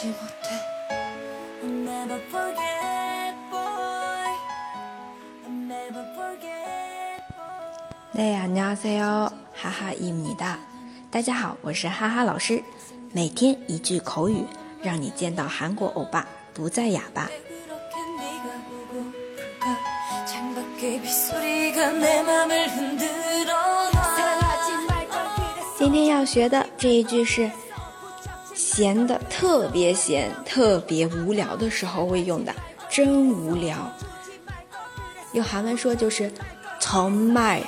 大家你好哟，哈哈一米大，大家好，我是哈哈老师，每天一句口语，让你见到韩国欧巴不再哑巴。今天要学的这一句是。闲的特别闲、特别无聊的时候会用的，真无聊。用韩文说就是从말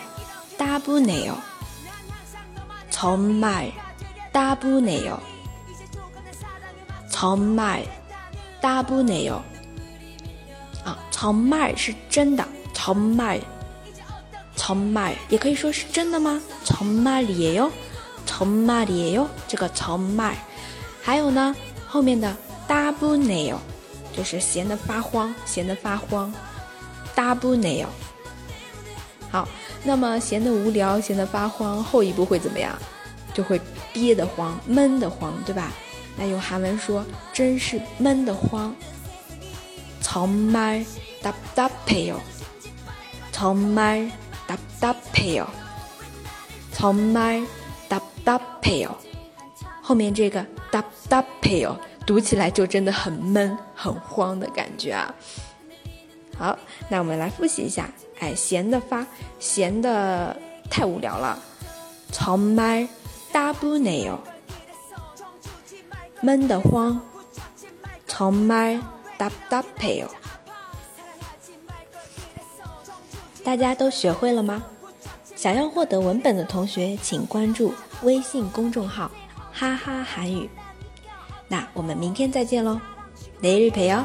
따분해요. 정말 따분해요. 정말 따분해요. 啊， 정말 是真的，정말 정말 也可以说是真的吗？정말이에요. 정말이에요. 这个 정말 还有呢，后面的 따분해요 就是闲得发慌，闲得发慌。따분해요. 好。那么闲得无聊，闲得发慌，后一步会怎么样？就会憋得慌，闷得慌，对吧？那用韩文说，真是闷得慌。정말답답해 요， 정말답답해 요， 정말답답해 요。 后面这个답답해 요， 读起来就真的很闷、很慌的感觉啊。好，那我们来复习一下。哎，闲的发，闲的太无聊了。정말따분해 요， 闷得慌。정말답답해 요。 大家都学会了吗？想要获得文本的同学，请关注微信公众号“ 哈哈韩语。那我们明天再见喽，雷日陪哦。